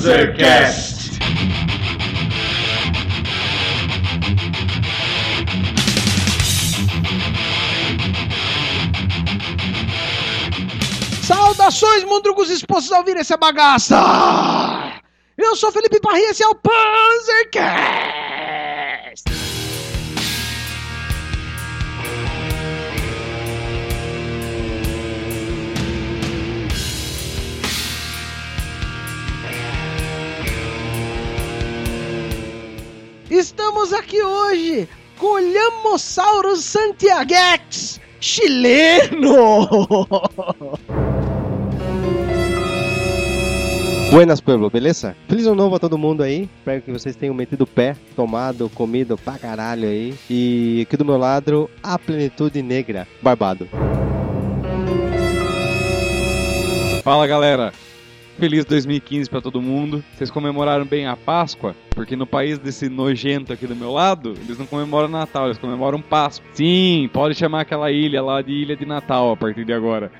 Panzercast. Saudações, mundrugos expostos a ouvir essa bagaça! Eu sou Felipe Parri, esse é o Panzercast! Estamos aqui hoje com o Lhamosaurus Santiaguex chileno! Buenas, Pueblo, beleza? Feliz ano novo a todo mundo aí. Espero que vocês tenham metido o pé, tomado, comido pra caralho aí. E aqui do meu lado, a plenitude negra, barbado. Fala galera, feliz 2015 pra todo mundo. Vocês comemoraram bem a Páscoa? Porque no país desse nojento aqui do meu lado, eles não comemoram Natal, eles comemoram Páscoa. Sim, pode chamar aquela ilha lá de Ilha de Natal a partir de agora.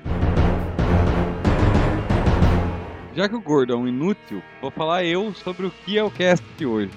Já que o gordo é um inútil, vou falar eu sobre o que é o cast de hoje.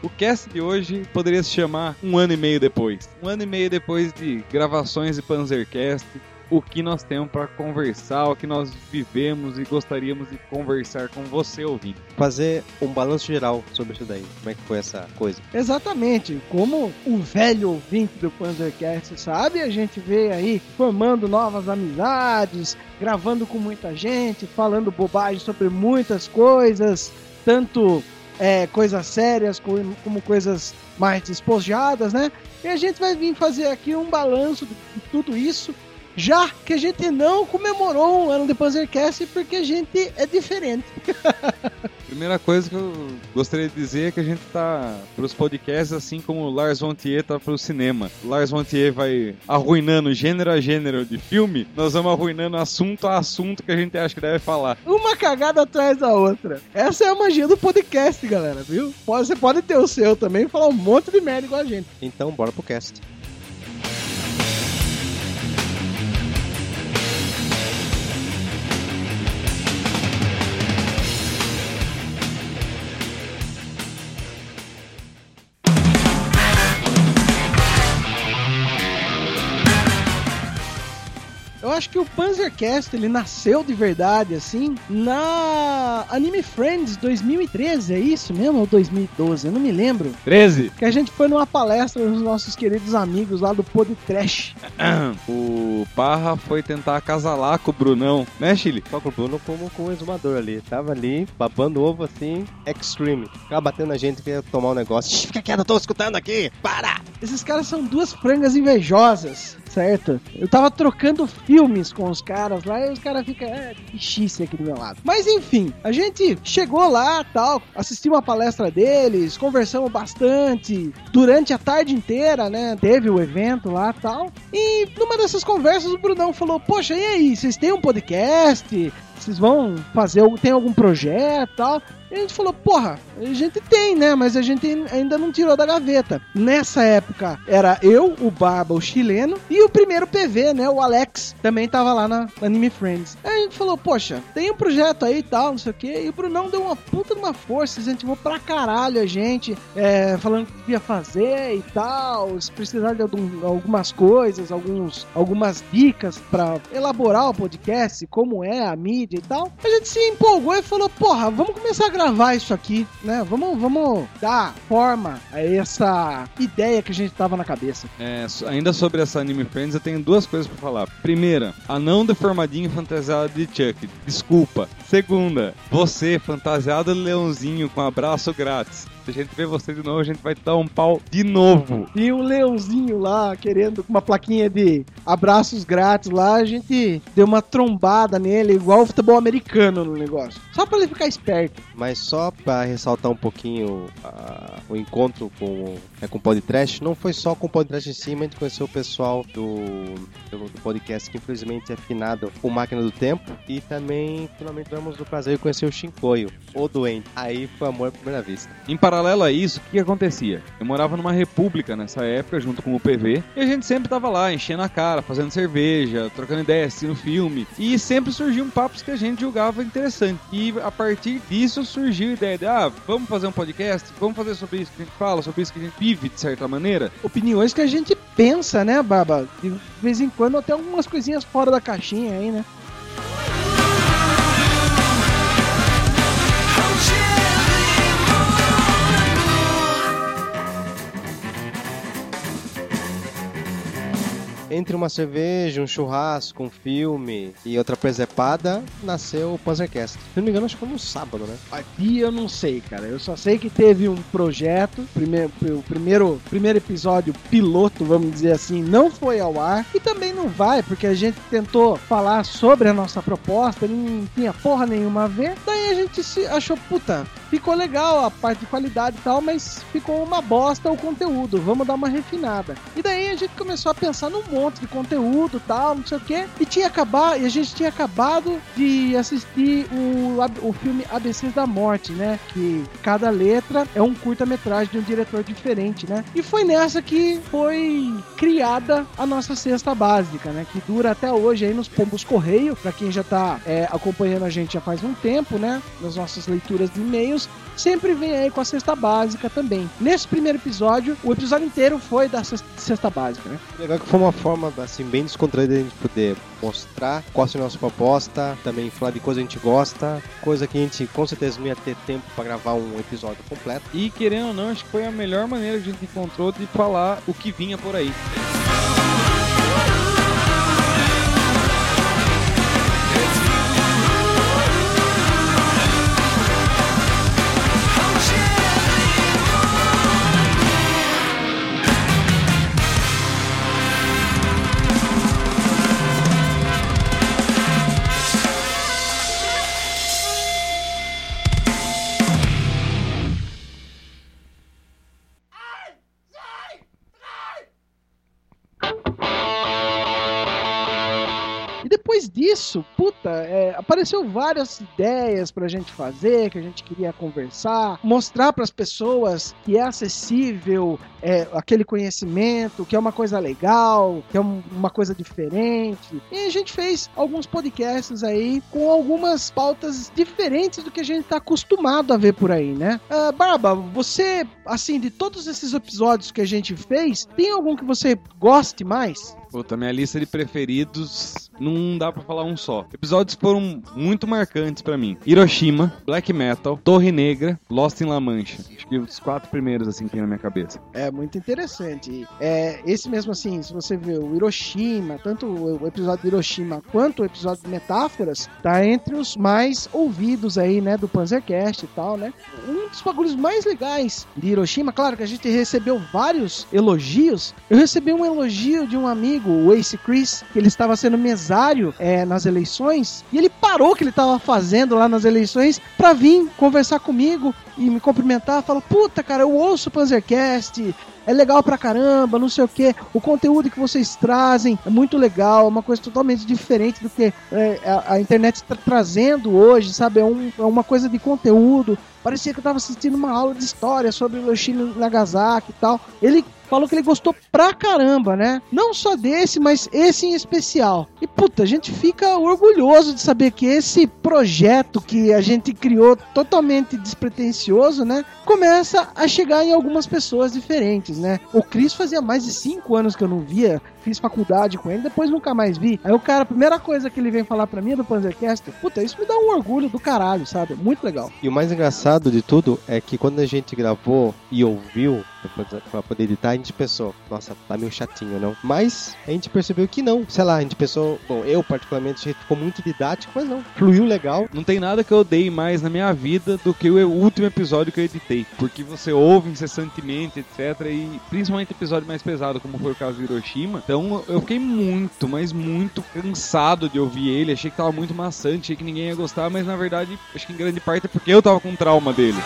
O cast de hoje poderia se chamar Um Ano e Meio Depois. Um ano e meio depois de gravações de Panzercast, o que nós temos para conversar, o que nós vivemos e gostaríamos de conversar com você ouvindo. Fazer um balanço geral sobre isso daí. Como é que foi essa coisa? Exatamente, como o velho ouvinte do Panzercast sabe, a gente veio aí formando novas amizades, gravando com muita gente, falando bobagem sobre muitas coisas, tanto é, coisas sérias como, como coisas mais despojadas, né? E a gente vai vir fazer aqui um balanço de tudo isso já que a gente não comemorou um ano de Panzercast porque a gente é diferente. Primeira coisa que eu gostaria de dizer é que a gente tá pros podcasts assim como o Lars von Trier tá pro cinema. O Lars von Trier vai arruinando gênero a gênero de filme, nós vamos arruinando assunto a assunto que a gente acha que deve falar. Uma cagada atrás da outra. Essa é a magia do podcast, galera, viu? Você pode ter o seu também e falar um monte de merda igual a gente. Então, bora pro cast. Acho que o Panzercast ele nasceu de verdade assim na Anime Friends 2013, é isso mesmo ou 2012? Eu não me lembro. 13. Que a gente foi numa palestra dos nossos queridos amigos lá do Pod Trash. O Parra foi tentar acasalar com o Brunão, né, Chile? Só com o Bruno como com o exumador ali. Tava ali, babando ovo assim, extreme. Ficava batendo na gente que ia tomar um negócio. Fica quieto, eu tô escutando aqui. Para! Esses caras são duas frangas invejosas, Eu tava trocando filmes com os caras lá e os caras ficam, é, aqui do meu lado. Mas enfim, a gente chegou lá, tal, assistimos a palestra deles, conversamos bastante durante a tarde inteira, né? Teve o evento lá, tal. E numa dessas conversas o Brunão falou: "Poxa, e aí, vocês têm um podcast? Vocês vão fazer tem algum projeto, tal?" E a gente falou, porra, a gente tem, né? Mas a gente ainda não tirou da gaveta. Nessa época era eu, o Barba, o chileno, e o primeiro PV, né? O Alex, também tava lá na Anime Friends. Aí a gente falou, poxa, tem um projeto aí e tal, não sei o quê. E o Brunão deu uma puta de uma força, incentivou pra caralho a gente, é, falando que devia fazer e tal, se precisar de algum- algumas coisas, alguns, algumas dicas pra elaborar o podcast, como é a mídia e tal. A gente se empolgou e falou, porra, vamos começar a gravar isso aqui, né? Vamos, vamos dar forma a essa ideia que a gente tava na cabeça. É, ainda sobre essa Anime Friends, eu tenho duas coisas pra falar. Primeira, a não deformadinho fantasiado de Chuck. Desculpa. Segunda, você fantasiado leãozinho com abraço grátis. Se a gente ver você de novo, a gente vai dar um pau de novo. E o leãozinho lá, querendo com uma plaquinha de abraços grátis lá, a gente deu uma trombada nele, igual o futebol americano no negócio. Só pra ele ficar esperto. Mas só pra ressaltar um pouquinho a, o encontro com, é, com o podcast, não foi só com o podcast em si, mas a gente conheceu o pessoal do, do, do podcast que infelizmente é finado o Máquina do Tempo. E também, finalmente, tivemos o prazer de conhecer o Shinkoio, o doente. Aí foi amor à primeira vista. Em paralelo a isso, o que acontecia? Eu morava numa república nessa época, junto com o PV, e a gente sempre tava lá, enchendo a cara, fazendo cerveja, trocando ideias, assistindo filme, e sempre surgiam papos que a gente julgava interessante. E a partir disso surgiu a ideia de, ah, vamos fazer um podcast, vamos fazer sobre isso que a gente fala, sobre isso que a gente vive, de certa maneira. Opiniões que a gente pensa, né, Baba? De vez em quando até algumas coisinhas fora da caixinha aí, né? Entre uma cerveja, um churrasco, um filme e outra presepada, nasceu o Panzercast. Se não me engano, acho que foi no sábado, né? Aqui eu não sei, cara. Eu só sei que teve um projeto, primeiro, o primeiro, primeiro episódio piloto, vamos dizer assim, não foi ao ar. E também não vai, porque a gente tentou falar sobre a nossa proposta, não tinha porra nenhuma a ver. Daí a gente se achou, puta, ficou legal a parte de qualidade e tal, mas ficou uma bosta o conteúdo. Vamos dar uma refinada. E daí a gente começou a pensar num monte de conteúdo tal, não sei o que. E tinha acabado, e a gente tinha acabado de assistir o, o filme ABCs da Morte, né? Que cada letra é um curta-metragem de um diretor diferente, né? E foi nessa que foi criada a nossa cesta básica, né? Que dura até hoje aí nos Pombos Correio, para quem já tá é, acompanhando a gente já faz um tempo, né? Nas nossas leituras de e-mails, sempre vem aí com a cesta básica também. Nesse primeiro episódio, o episódio inteiro foi da cesta básica, né? Legal que foi uma forma, assim, bem descontraída de a gente poder mostrar qual é a nossa proposta, também falar de coisa que a gente gosta, coisa que a gente com certeza não ia ter tempo para gravar um episódio completo. E querendo ou não, acho que foi a melhor maneira que a gente encontrou de falar o que vinha por aí. Puta, é, apareceu várias ideias pra gente fazer, que a gente queria conversar, mostrar pras pessoas que é acessível é, aquele conhecimento, que é uma coisa legal, que é um- uma coisa diferente. E a gente fez alguns podcasts aí com algumas pautas diferentes do que a gente tá acostumado a ver por aí, né? Ah, Barba, você, assim, de todos esses episódios que a gente fez, tem algum que você goste mais? Puta, minha lista de preferidos não dá pra falar um só. Episódios foram muito marcantes pra mim. Hiroshima, Black Metal, Torre Negra, Lost in La Mancha. Acho que os quatro primeiros assim que tem na minha cabeça. É muito interessante. É, esse mesmo assim, se você vê o Hiroshima, tanto o episódio de Hiroshima quanto o episódio de Metáforas, tá entre os mais ouvidos aí, né, do Panzercast e tal, né? Um dos bagulhos mais legais de Hiroshima, claro que a gente recebeu vários elogios. Eu recebi um elogio de um amigo, o Ace Chris, que ele estava sendo mesário é, nas eleições, e ele parou o que ele estava fazendo lá nas eleições pra vir conversar comigo e me cumprimentar. Falou, puta, cara, eu ouço o Panzercast, é legal pra caramba, não sei o que. O conteúdo que vocês trazem é muito legal, é uma coisa totalmente diferente do que é, a, a internet está trazendo hoje, sabe? É, um- é uma coisa de conteúdo. Parecia que eu tava assistindo uma aula de história sobre Hiroshima e Nagasaki e tal. Ele falou que ele gostou pra caramba, né? Não só desse, mas esse em especial. E puta, a gente fica orgulhoso de saber que esse projeto que a gente criou totalmente despretensioso, né? Começa a chegar em algumas pessoas diferentes, né? O Cris fazia mais de cinco anos que eu não via, fiz faculdade com ele, depois nunca mais vi. Aí o cara, a primeira coisa que ele vem falar pra mim é do Panzercast, puta, isso me dá um orgulho do caralho, sabe? Muito legal. E o mais engraçado de tudo é que quando a gente gravou e ouviu pra poder editar, a gente pensou, nossa, tá meio chatinho, não? Mas a gente percebeu que não. Sei lá, a gente pensou, bom, eu particularmente ficou muito didático, mas não. Fluiu legal. Não tem nada que eu odeie mais na minha vida do que o último episódio que eu editei. Porque você ouve incessantemente, etc. E principalmente episódio mais pesado, como foi o caso de Hiroshima. Então então eu fiquei muito, mas muito cansado de ouvir ele. Achei que tava muito maçante, achei que ninguém ia gostar, mas na verdade, acho que em grande parte é porque eu tava com trauma dele.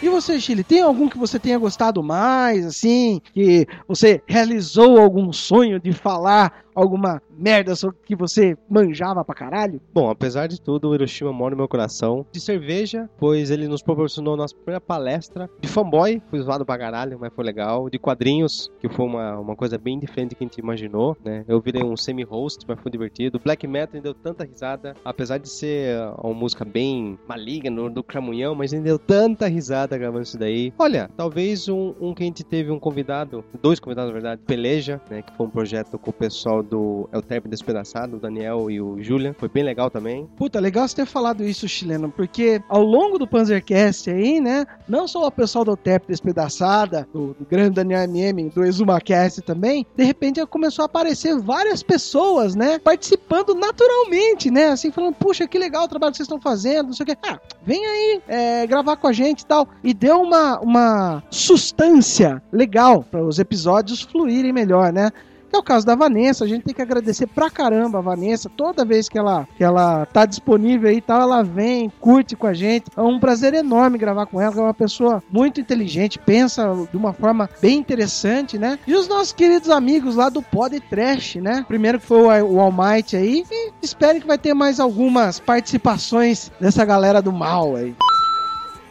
E você, Chile, tem algum que você tenha gostado mais, assim, que você realizou algum sonho de falar alguma merda sobre que você manjava pra caralho? Bom, apesar de tudo, o Hiroshima mora no meu coração. De cerveja, pois ele nos proporcionou nossa primeira palestra. De fanboy, fui zoado pra caralho, mas foi legal. De quadrinhos, que foi uma, uma coisa bem diferente do que a gente imaginou, né? Eu virei um semi-host, mas foi divertido. Black Metal me deu tanta risada, apesar de ser uma música bem maligna, do cramunhão, mas ele deu tanta risada gravando isso daí. Olha, talvez um, um que a gente teve um convidado, dois convidados na verdade, Peleja, né? Que foi um projeto com o pessoal do El Terp Despedaçado, o Daniel e o Julian. Foi bem legal também. Puta, legal você ter falado isso, chileno, porque ao longo do Panzercast aí, né, não só o pessoal do Terp Despedaçada, do, do grande Daniel MM, do ExumaCast também, de repente começou a aparecer várias pessoas, né, participando naturalmente, né, assim, falando, puxa, que legal o trabalho que vocês estão fazendo, não sei o que. Ah, vem aí é, gravar com a gente e tal. E deu uma, uma sustância legal para os episódios fluírem melhor, né? É o caso da Vanessa, a gente tem que agradecer pra caramba a Vanessa. Toda vez que ela, que ela tá disponível aí e tal, ela vem, curte com a gente. É um prazer enorme gravar com ela, que é uma pessoa muito inteligente, pensa de uma forma bem interessante, né? E os nossos queridos amigos lá do Pod Trash, né? Primeiro que foi o All Might aí. E espero que vai ter mais algumas participações dessa galera do mal aí.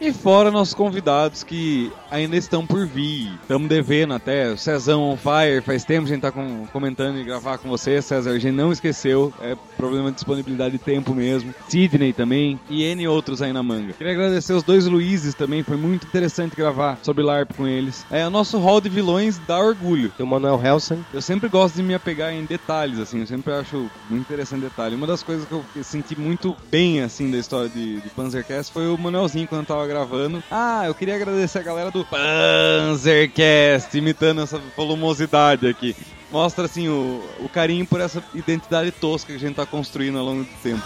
E fora nossos convidados que ainda estão por vir. Estamos devendo até. O Cezão on fire, faz tempo que a gente tá com, comentando e gravar com você, César. A gente não esqueceu. É problema de disponibilidade de tempo mesmo. Sidney também. E N outros aí na manga. Queria agradecer os dois Luizes também. Foi muito interessante gravar sobre LARP com eles. É o nosso hall de vilões dá orgulho. Tem o Manuel Helsen. Eu sempre gosto de me apegar em detalhes, assim. Eu sempre acho muito interessante detalhe. Uma das coisas que eu senti muito bem, assim, da história de, de Panzercast foi o Manuelzinho quando eu tava gravando. Ah, eu queria agradecer a galera do Panzercast, imitando essa volumosidade aqui. Mostra, assim, o, o carinho por essa identidade tosca que a gente tá construindo ao longo do tempo.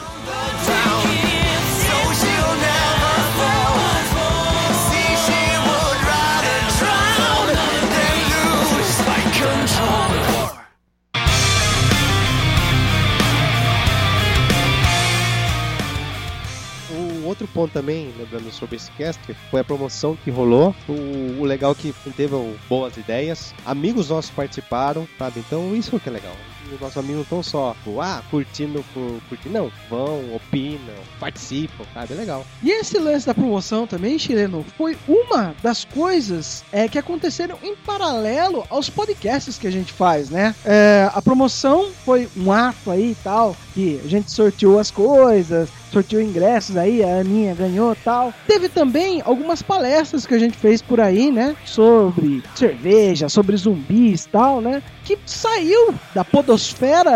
Outro ponto também, lembrando sobre esse cast, foi a promoção que rolou. O, o legal é que teve boas ideias, amigos nossos participaram, sabe? Então isso que é legal. Os nossos amigos não estão só, ah, curtindo por curtir, não. Vão, opinam, participam, sabe? É legal. E esse lance da promoção também, chileno, foi uma das coisas é, que aconteceram em paralelo aos podcasts que a gente faz, né? É, a promoção foi um ato aí e tal, que a gente sorteou as coisas, sorteou ingressos aí, a Aninha ganhou tal. Teve também algumas palestras que a gente fez por aí, né? Sobre cerveja, sobre zumbis tal, né? Que saiu da podosfera,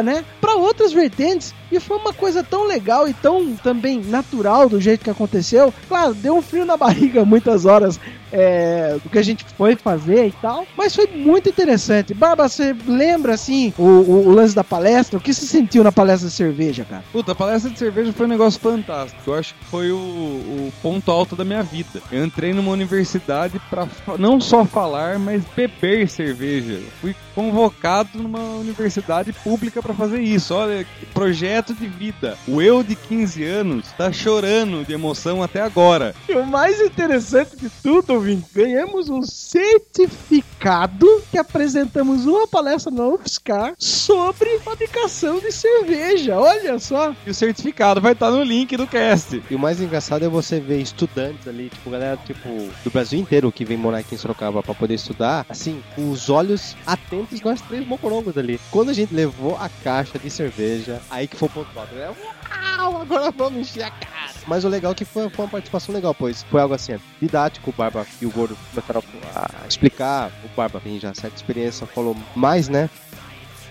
né? Para outras vertentes. E foi uma coisa tão legal e tão também natural do jeito que aconteceu. Claro, deu um frio na barriga muitas horas é, do que a gente foi fazer e tal. Mas foi muito interessante. Barba, você lembra assim o, o, o, lance da palestra? O que você sentiu na palestra de cerveja, cara? Puta, a palestra de cerveja foi um negócio fantástico. Eu acho que foi o, o ponto alto da minha vida. Eu entrei numa universidade para não só falar, mas beber cerveja. Eu fui convocado numa universidade pública para fazer isso. Olha, projeto de vida. O eu de 15 anos tá chorando de emoção até agora. E o mais interessante de tudo, Vim, ganhamos um certificado que apresentamos uma palestra na UFSCar sobre fabricação de cerveja. Olha só. E o certificado vai estar no link do cast. E o mais engraçado é você ver estudantes ali, tipo, galera tipo do Brasil inteiro que vem morar aqui em Sorocaba para poder estudar, assim, com os olhos atentos nós três mocorongos ali. Quando a gente levou a caixa de cerveja, aí que foi o ponto alto. Uau, agora vamos encher a cara. Mas o legal é que foi, foi uma participação legal, pois foi algo assim, didático, o Barba e o Gordo começaram a explicar, o Barba tem já certa experiência, falou mais, né?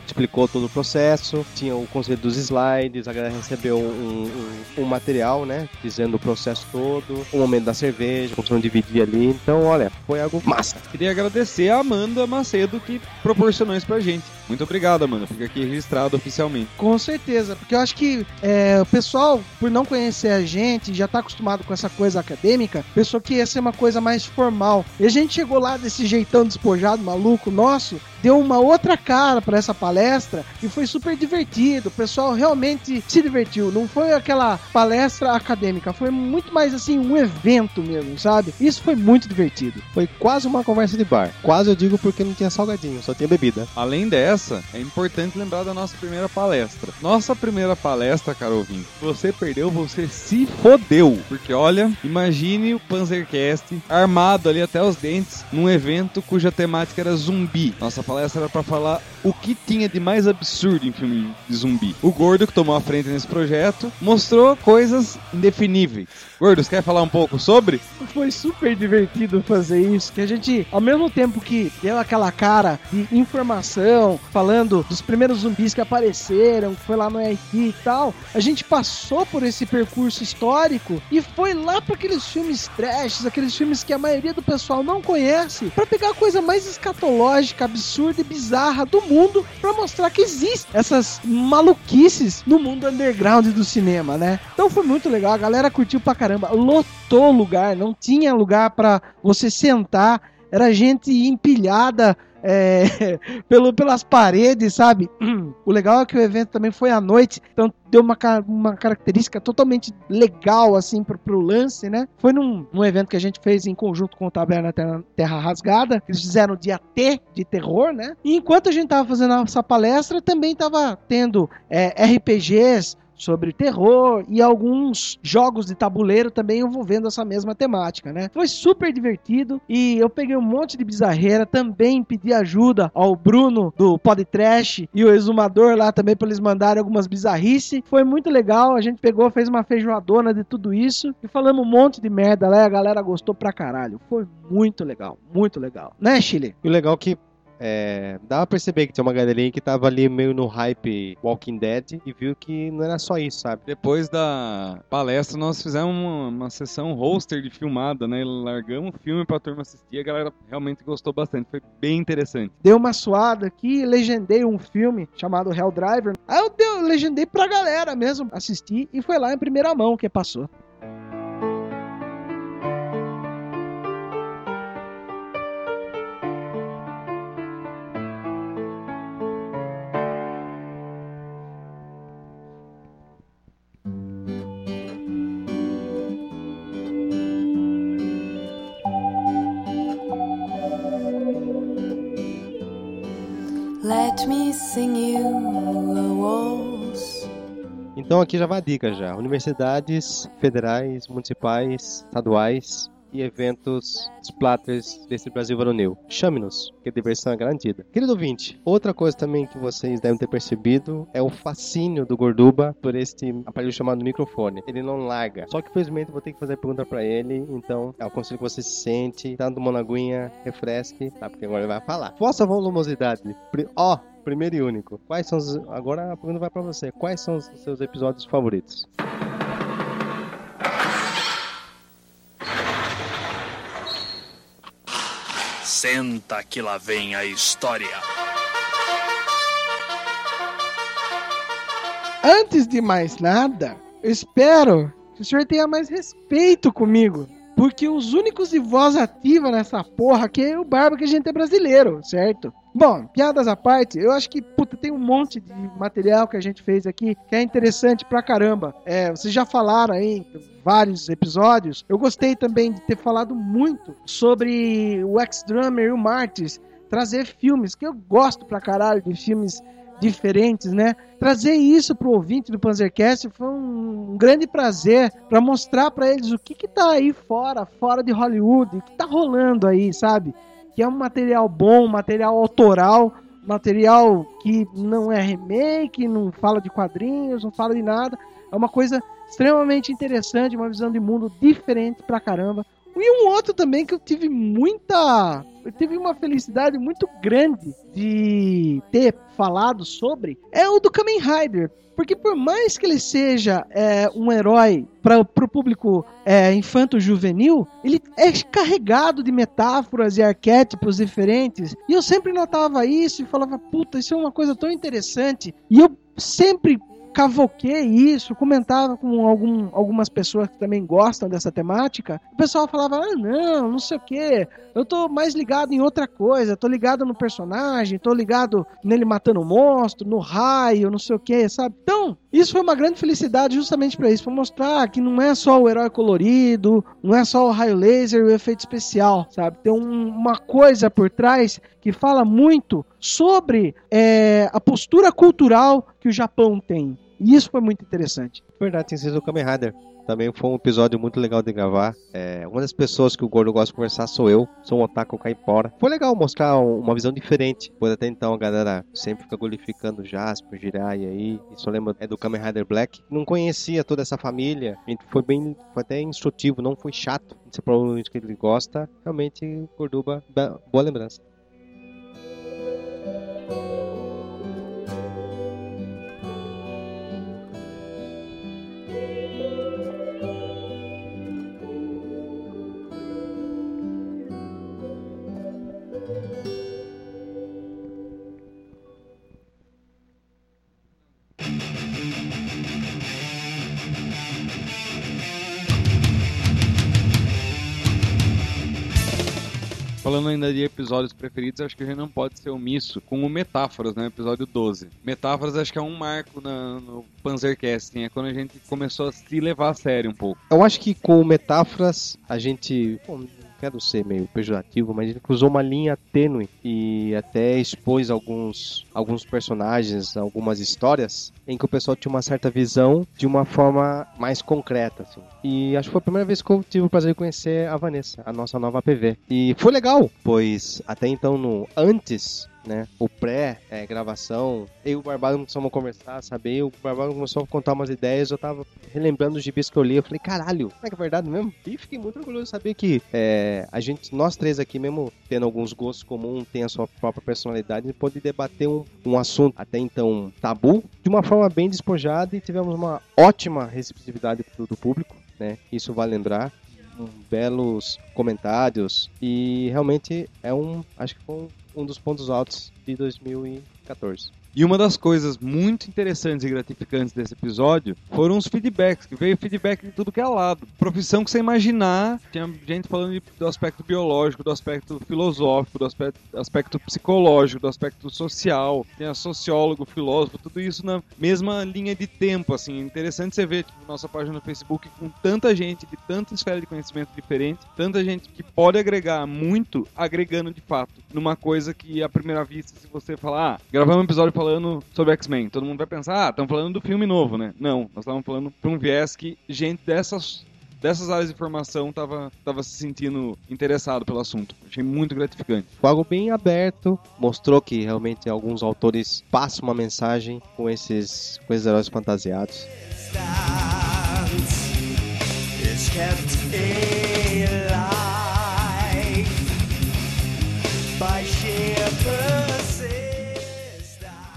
explicou todo o processo, tinha o conselho dos slides, a galera recebeu um, um, um, material, né, dizendo o processo todo, o momento da cerveja, como dividir ali, então olha, foi algo massa. Queria agradecer a Amanda Macedo que proporcionou isso pra gente. Muito obrigado, Amanda, fica aqui registrado oficialmente. Com certeza, porque eu acho que é, o pessoal, por não conhecer a gente, já tá acostumado com essa coisa acadêmica, pensou que ia ser uma coisa mais formal. E a gente chegou lá desse jeitão despojado, maluco, nosso, deu uma outra cara para essa palestra e foi super divertido. O pessoal realmente se divertiu. Não foi aquela palestra acadêmica, foi muito mais assim um evento mesmo, sabe? Isso foi muito divertido. Foi quase uma conversa de bar. Quase eu digo porque não tinha salgadinho, só tinha bebida. Além dessa, é importante lembrar da nossa primeira palestra. Nossa primeira palestra, ouvinte, se você perdeu, você se fodeu. Porque olha, imagine o Panzercast armado ali até os dentes num evento cuja temática era zumbi. Nossa palestra era para falar o que tinha de mais absurdo em filme de zumbi. O Gordo, que tomou a frente nesse projeto, mostrou coisas indefiníveis. Gordo, você quer falar um pouco sobre? Foi super divertido fazer isso, que a gente, ao mesmo tempo que deu aquela cara de informação, falando dos primeiros zumbis que apareceram, que foi lá no Haiti e tal, a gente passou por esse percurso histórico e foi lá para aqueles filmes trash, aqueles filmes que a maioria do pessoal não conhece, para pegar a coisa mais escatológica, absurda e bizarra do mundo, para mostrar que existem essas maluquices no mundo underground do cinema, né? Então foi muito legal, a galera curtiu pra caramba, lotou lugar, não tinha lugar para você sentar, era gente empilhada é, pelo, pelas paredes, sabe? O legal é que o evento também foi à noite, então deu uma, uma característica totalmente legal, assim, pro, pro lance, né? Foi num, num evento que a gente fez em conjunto com o Taberna Terra, Terra Rasgada, eles fizeram o dia T de terror, né? E enquanto a gente tava fazendo essa palestra, também tava tendo é, RPGs, sobre terror e alguns jogos de tabuleiro também envolvendo essa mesma temática, né? Foi super divertido e eu peguei um monte de bizarreira, também pedi ajuda ao Bruno do Podtrash e o Exumador lá também para eles mandarem algumas bizarrices. Foi muito legal, a gente pegou, fez uma feijoadona de tudo isso e falamos um monte de merda lá, a galera gostou pra caralho. Foi muito legal, muito legal. Né, Chile? E o legal é que é, dava pra perceber que tinha uma galerinha que tava ali meio no hype Walking Dead e viu que não era só isso, sabe? Depois da palestra, nós fizemos uma, uma sessão roster de filmada, né? Largamos o filme pra turma assistir, a galera realmente gostou bastante, foi bem interessante. Deu uma suada aqui, legendei um filme chamado Hell Driver. Aí eu, deu, legendei pra galera mesmo assistir e foi lá em primeira mão que passou. Então aqui já vai a dica já. Universidades federais, municipais, estaduais e eventos splatters desse Brasil varonil. Chame-nos, que a diversão é garantida. Querido ouvinte, outra coisa também que vocês devem ter percebido é o fascínio do Gorduba por este aparelho chamado microfone. Ele não larga. Só que felizmente vou ter que fazer a pergunta para ele, então é o conselho que você se sente, dando uma aguinha, refresque, tá? Porque agora ele vai falar. Vossa volumosidade. Ó, oh, primeiro e único. Quais são os... Agora a pergunta vai para você. Quais são os seus episódios favoritos? Senta que lá vem a história. Antes de mais nada, eu espero que o senhor tenha mais respeito comigo. Porque os únicos de voz ativa nessa porra aqui é o Barba que a gente é brasileiro, certo? Bom, piadas à parte, eu acho que, puta, tem um monte de material que a gente fez aqui que é interessante pra caramba. É, vocês já falaram aí vários episódios. Eu gostei também de ter falado muito sobre o Ex-Drummer e o Martyrs, trazer filmes, que eu gosto pra caralho de filmes diferentes, né? Trazer isso pro ouvinte do Panzercast foi um grande prazer para mostrar para eles o que que tá aí fora, fora de Hollywood, o que tá rolando aí, sabe? Que é um material bom, material autoral, material que não é remake, não fala de quadrinhos, não fala de nada. É uma coisa extremamente interessante, uma visão de mundo diferente pra caramba. E um outro também que eu tive muita. Eu tive uma felicidade muito grande de ter falado sobre é o do Kamen Rider. Porque por mais que ele seja é, um herói para o público é, infanto-juvenil, ele é carregado de metáforas e arquétipos diferentes. E eu sempre notava isso e falava, puta, isso é uma coisa tão interessante. E eu sempre cavoquei isso, comentava com algum, algumas pessoas que também gostam dessa temática, o pessoal falava: ah, não, não sei o que, eu tô mais ligado em outra coisa, tô ligado no personagem, tô ligado nele matando o monstro, no raio, não sei o que, sabe? Então, isso foi uma grande felicidade justamente para isso, para mostrar que não é só o herói colorido, não é só o raio laser e o efeito especial, sabe? Tem um, uma coisa por trás que fala muito sobre é, a postura cultural que o Japão tem. E isso foi muito interessante. Verdade, tem sido o Kamen Rider. Também foi um episódio muito legal de gravar. É, uma das pessoas que o Gordo gosta de conversar sou eu. Sou um otaku caipora. Foi legal mostrar uma visão diferente. Pois até então a galera sempre fica glorificando Jasper, Jiraiya aí. Isso eu lembro é do Kamen Rider Black. Não conhecia toda essa família. Foi bem, foi até instrutivo, não foi chato. Se provavelmente que ele gosta, realmente Gorduba, boa lembrança. Falando ainda de episódios preferidos, acho que a gente não pode ser omisso com o Metáforas, né? Episódio 12. Metáforas acho que é um marco na, no Panzercast, é quando a gente começou a se levar a sério um pouco. Eu acho que com Metáforas a gente. Bom, quero ser meio pejorativo, mas ele usou uma linha tênue e até expôs alguns, alguns personagens, algumas histórias em que o pessoal tinha uma certa visão de uma forma mais concreta. Assim. E acho que foi a primeira vez que eu tive o prazer de conhecer a Vanessa, a nossa nova PV. E foi legal, pois até então, no antes né? O pré-gravação, é, eu e o Barbado começamos a conversar, saber, o Barbado começou a contar umas ideias, eu tava relembrando os gibis que eu li, eu falei, caralho, é que é verdade mesmo? E fiquei muito orgulhoso de saber que é, a gente, nós três aqui, mesmo tendo alguns gostos comuns, tem a sua própria personalidade, pode debater um, um assunto até então tabu de uma forma bem despojada e tivemos uma ótima receptividade do, público, né? Isso vale lembrar belos comentários e realmente é um, acho que foi um um dos pontos altos de 2014. E uma das coisas muito interessantes e gratificantes desse episódio foram os feedbacks, que veio feedback de tudo que é lado. Profissão que você imaginar, tinha gente falando de, do aspecto biológico, do aspecto filosófico, do aspecto, aspecto psicológico, do aspecto social, tinha sociólogo, filósofo, tudo isso na mesma linha de tempo, assim. Interessante você ver, tipo, nossa página no Facebook com tanta gente de tanta esfera de conhecimento diferente, tanta gente que pode agregar muito, agregando de fato, numa coisa que à primeira vista, se você falar, ah, gravamos um episódio falando falando sobre X-Men. Todo mundo vai pensar, ah, estamos falando do filme novo, né? Não, nós estávamos falando para um viés que gente dessas dessas áreas de formação tava, tava se sentindo interessado pelo assunto. Achei muito gratificante. Foi algo bem aberto, mostrou que realmente alguns autores passam uma mensagem com esses, com esses heróis fantasiados. by sheer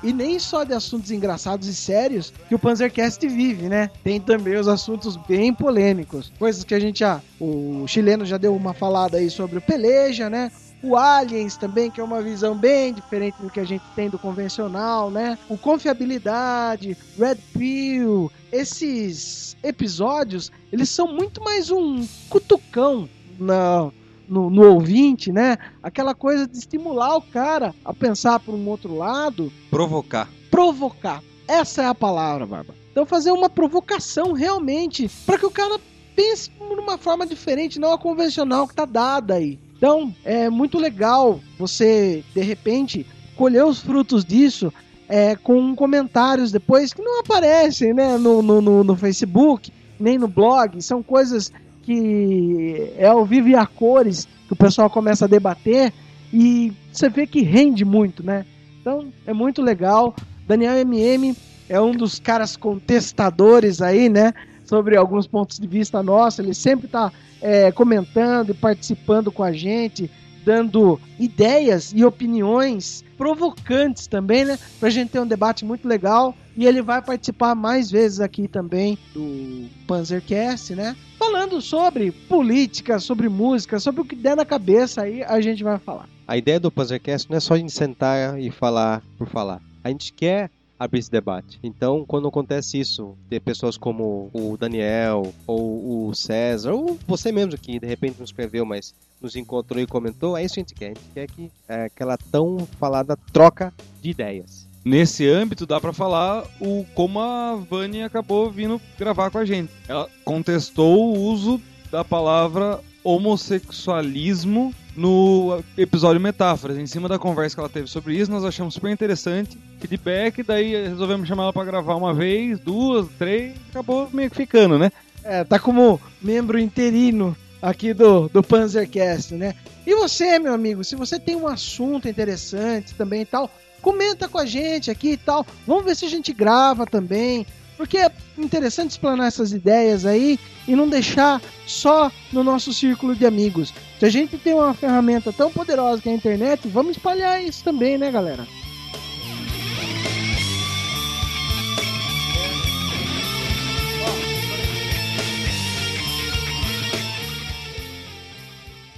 e nem só de assuntos engraçados e sérios que o Panzercast vive, né? Tem também os assuntos bem polêmicos. Coisas que a gente já. O chileno já deu uma falada aí sobre o Peleja, né? O Aliens também, que é uma visão bem diferente do que a gente tem do convencional, né? O Confiabilidade, Red Pill, esses episódios, eles são muito mais um cutucão na, no, no, ouvinte, né? Aquela coisa de estimular o cara a pensar por um outro lado. Provocar. Provocar. Essa é a palavra, Barba. Então fazer uma provocação realmente para que o cara pense de uma forma diferente, não a convencional que tá dada aí. Então é muito legal você de repente colher os frutos disso é, com comentários depois que não aparecem, né, no, no, no, no Facebook nem no blog. São coisas que é ao vivo e a cores que o pessoal começa a debater e você vê que rende muito, né? Então é muito legal. Daniel MM é um dos caras contestadores aí, né? Sobre alguns pontos de vista nossos. Ele sempre está é, comentando e participando com a gente, dando ideias e opiniões provocantes também, né? Pra gente ter um debate muito legal. E ele vai participar mais vezes aqui também do Panzercast, né? falando sobre política, sobre música, sobre o que der na cabeça aí, a gente vai falar. A ideia do Puzzlecast não é só a gente sentar e falar por falar. A gente quer abrir esse debate. Então, quando acontece isso, ter pessoas como o Daniel, ou o César, ou você mesmo que de repente não escreveu, mas nos encontrou e comentou, é isso que a gente quer. A gente quer que é, aquela tão falada troca de ideias. Nesse âmbito, dá pra falar o como a Vani acabou vindo gravar com a gente. Ela contestou o uso da palavra homossexualismo no episódio Metáforas. Em cima da conversa que ela teve sobre isso, nós achamos super interessante. Feedback, daí resolvemos chamar ela pra gravar uma vez, duas, três, acabou meio que ficando, né? É, tá como membro interino aqui do, do Panzercast, né? E você, meu amigo, se você tem um assunto interessante também e tal, comenta com a gente aqui e tal. Vamos ver se a gente grava também. Porque é interessante explanar essas ideias aí e não deixar só no nosso círculo de amigos. Se a gente tem uma ferramenta tão poderosa que é a internet, vamos espalhar isso também, né, galera?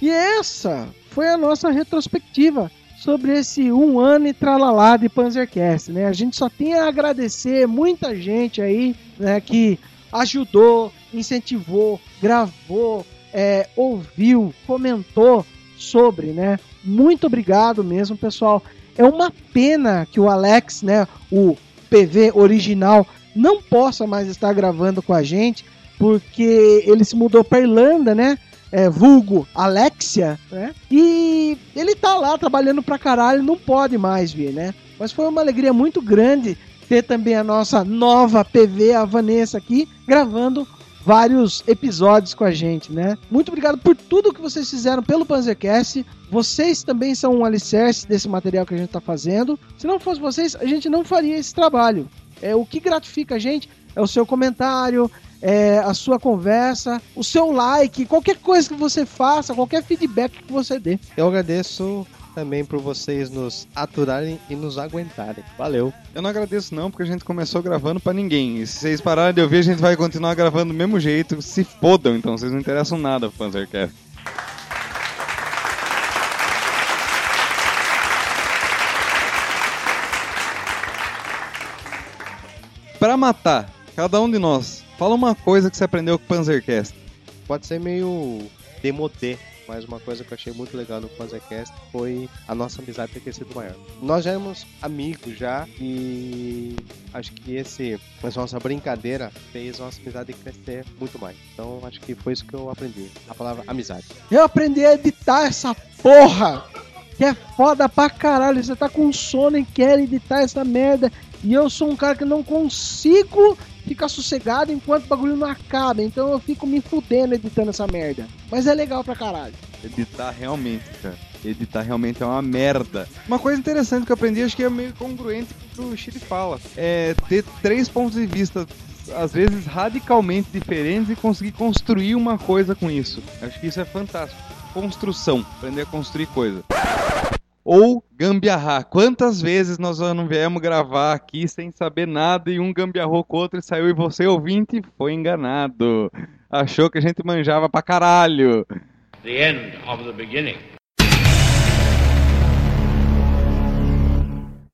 E essa foi a nossa retrospectiva sobre esse um ano e tralalá de Panzercast, né? A gente só tem a agradecer muita gente aí, né, que ajudou, incentivou, gravou, é, ouviu, comentou sobre, né? Muito obrigado mesmo, pessoal. É uma pena que o Alex, né, o PV original, não possa mais estar gravando com a gente, porque ele se mudou para Irlanda, né? É, vulgo Alexia, né? E ele tá lá trabalhando pra caralho, não pode mais vir, né? Mas foi uma alegria muito grande ter também a nossa nova PV, a Vanessa aqui, gravando vários episódios com a gente, né? Muito obrigado por tudo que vocês fizeram pelo Panzercast. Vocês também são um alicerce desse material que a gente tá fazendo. Se não fosse vocês, a gente não faria esse trabalho. É o que gratifica a gente é o seu comentário, é, a sua conversa, o seu like, qualquer coisa que você faça, qualquer feedback que você dê. Eu agradeço também por vocês nos aturarem e nos aguentarem. Valeu. Eu não agradeço não, porque a gente começou gravando para ninguém. E se vocês pararem de ouvir, a gente vai continuar gravando do mesmo jeito. Se fodam, então. Vocês não interessam nada pro Panzercast. Pra matar cada um de nós Fala uma coisa que você aprendeu com o Panzercast. Pode ser meio demodê, mas uma coisa que eu achei muito legal no Panzercast foi a nossa amizade ter crescido maior. Nós já éramos amigos já e acho que esse, essa nossa brincadeira fez a nossa amizade crescer muito mais. Então acho que foi isso que eu aprendi, a palavra amizade. Eu aprendi a editar essa porra! Que é foda pra caralho. Você tá com sono e quer editar essa merda. E eu sou um cara que não consigo ficar sossegado enquanto o bagulho não acaba. Então eu fico me fudendo editando essa merda. Mas é legal pra caralho. Editar realmente, cara. Editar realmente é uma merda. Uma coisa interessante que eu aprendi, acho que é meio congruente com o que o Chile fala. É ter três pontos de vista às vezes radicalmente diferentes e conseguir construir uma coisa com isso. Acho que isso é fantástico. Construção, aprender a construir coisa ou gambiarrar. Quantas vezes nós não viemos gravar aqui sem saber nada e um gambiarrou com o outro e saiu e você ouvinte foi enganado. Achou que a gente manjava pra caralho. The end of the beginning.